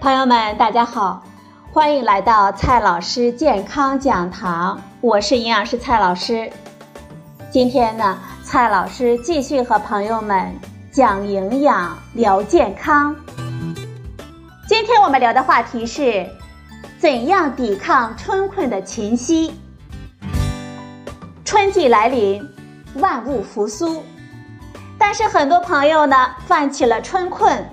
朋友们，大家好，欢迎来到蔡老师健康讲堂，我是营养师蔡老师。今天呢，蔡老师继续和朋友们讲营养、聊健康。今天我们聊的话题是，怎样抵抗春困的侵袭？春季来临，万物复苏，但是很多朋友呢，犯起了春困。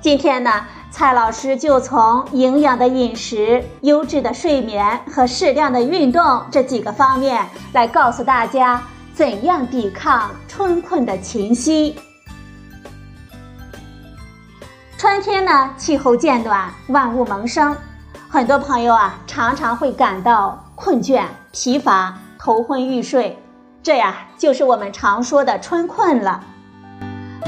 今天呢？蔡老师就从营养的饮食、优质的睡眠和适量的运动这几个方面来告诉大家怎样抵抗春困的侵袭。春天呢，气候渐暖，万物萌生，很多朋友啊常常会感到困倦、疲乏、头昏欲睡，这呀就是我们常说的春困了。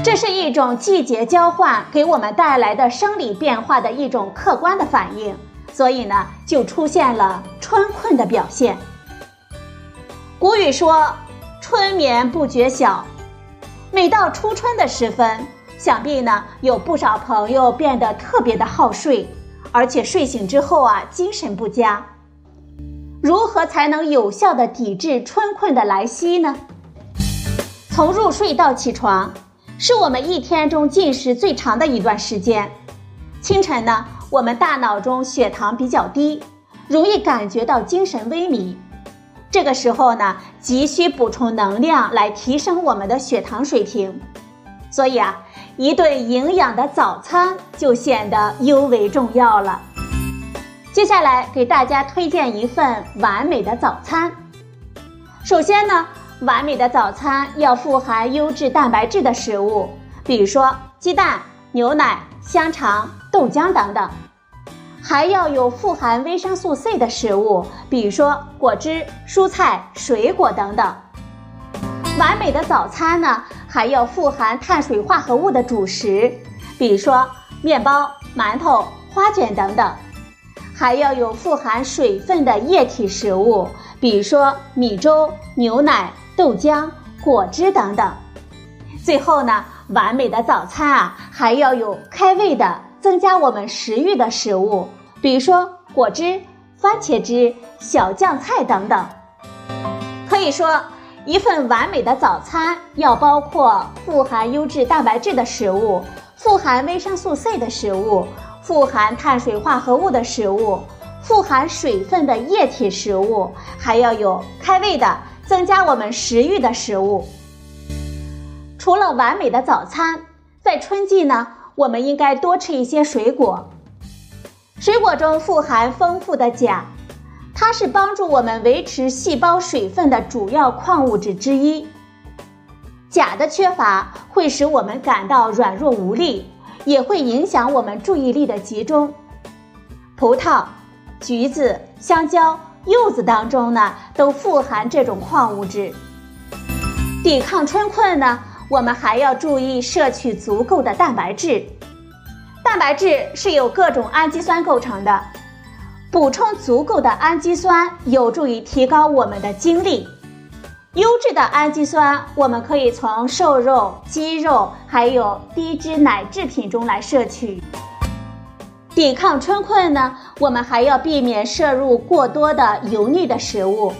这是一种季节交换给我们带来的生理变化的一种客观的反应，所以呢，就出现了春困的表现。古语说：“春眠不觉晓。”每到初春的时分，想必呢有不少朋友变得特别的好睡，而且睡醒之后啊精神不佳。如何才能有效的抵制春困的来袭呢？从入睡到起床。是我们一天中进食最长的一段时间。清晨呢，我们大脑中血糖比较低，容易感觉到精神萎靡。这个时候呢，急需补充能量来提升我们的血糖水平。所以啊，一顿营养的早餐就显得尤为重要了。接下来给大家推荐一份完美的早餐。首先呢。完美的早餐要富含优质蛋白质的食物，比如说鸡蛋、牛奶、香肠、豆浆等等；还要有富含维生素 C 的食物，比如说果汁、蔬菜、水果等等。完美的早餐呢，还要富含碳水化合物的主食，比如说面包、馒头、花卷等等；还要有富含水分的液体食物，比如说米粥、牛奶。豆浆、果汁等等。最后呢，完美的早餐啊，还要有开胃的、增加我们食欲的食物，比如说果汁、番茄汁、小酱菜等等。可以说，一份完美的早餐要包括富含优质蛋白质的食物、富含维生素 C 的食物、富含碳水化合物的食物、富含水分的液体食物，还要有开胃的。增加我们食欲的食物，除了完美的早餐，在春季呢，我们应该多吃一些水果。水果中富含丰富的钾，它是帮助我们维持细胞水分的主要矿物质之一。钾的缺乏会使我们感到软弱无力，也会影响我们注意力的集中。葡萄、橘子、香蕉。柚子当中呢，都富含这种矿物质。抵抗春困呢，我们还要注意摄取足够的蛋白质。蛋白质是由各种氨基酸构成的，补充足够的氨基酸有助于提高我们的精力。优质的氨基酸，我们可以从瘦肉、鸡肉，还有低脂奶制品中来摄取。抵抗春困呢，我们还要避免摄入过多的油腻的食物。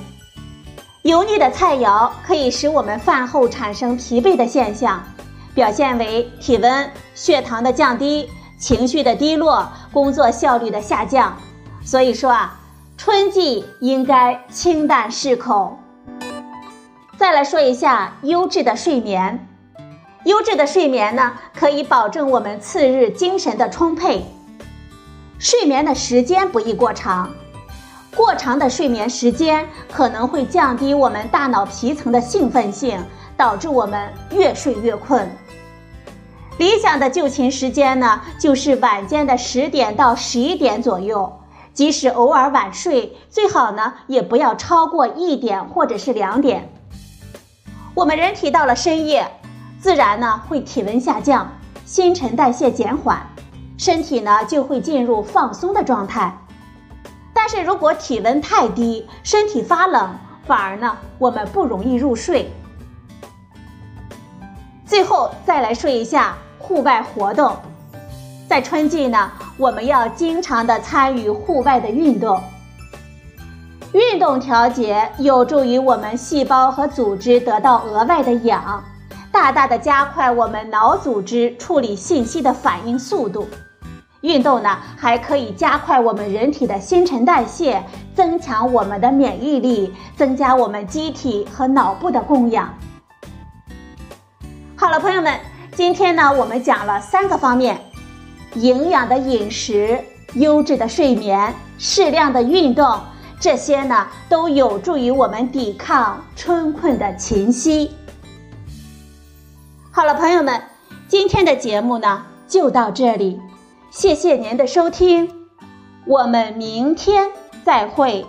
油腻的菜肴可以使我们饭后产生疲惫的现象，表现为体温、血糖的降低、情绪的低落、工作效率的下降。所以说啊，春季应该清淡适口。再来说一下优质的睡眠，优质的睡眠呢，可以保证我们次日精神的充沛。睡眠的时间不宜过长，过长的睡眠时间可能会降低我们大脑皮层的兴奋性，导致我们越睡越困。理想的就寝时间呢，就是晚间的十点到十一点左右。即使偶尔晚睡，最好呢也不要超过一点或者是两点。我们人体到了深夜，自然呢会体温下降，新陈代谢减缓。身体呢就会进入放松的状态，但是如果体温太低，身体发冷，反而呢我们不容易入睡。最后再来说一下户外活动，在春季呢，我们要经常的参与户外的运动。运动调节有助于我们细胞和组织得到额外的氧，大大的加快我们脑组织处理信息的反应速度。运动呢，还可以加快我们人体的新陈代谢，增强我们的免疫力，增加我们机体和脑部的供氧。好了，朋友们，今天呢，我们讲了三个方面：营养的饮食、优质的睡眠、适量的运动。这些呢都有助于我们抵抗春困的侵袭。好了，朋友们，今天的节目呢就到这里，谢谢您的收听，我们明天再会。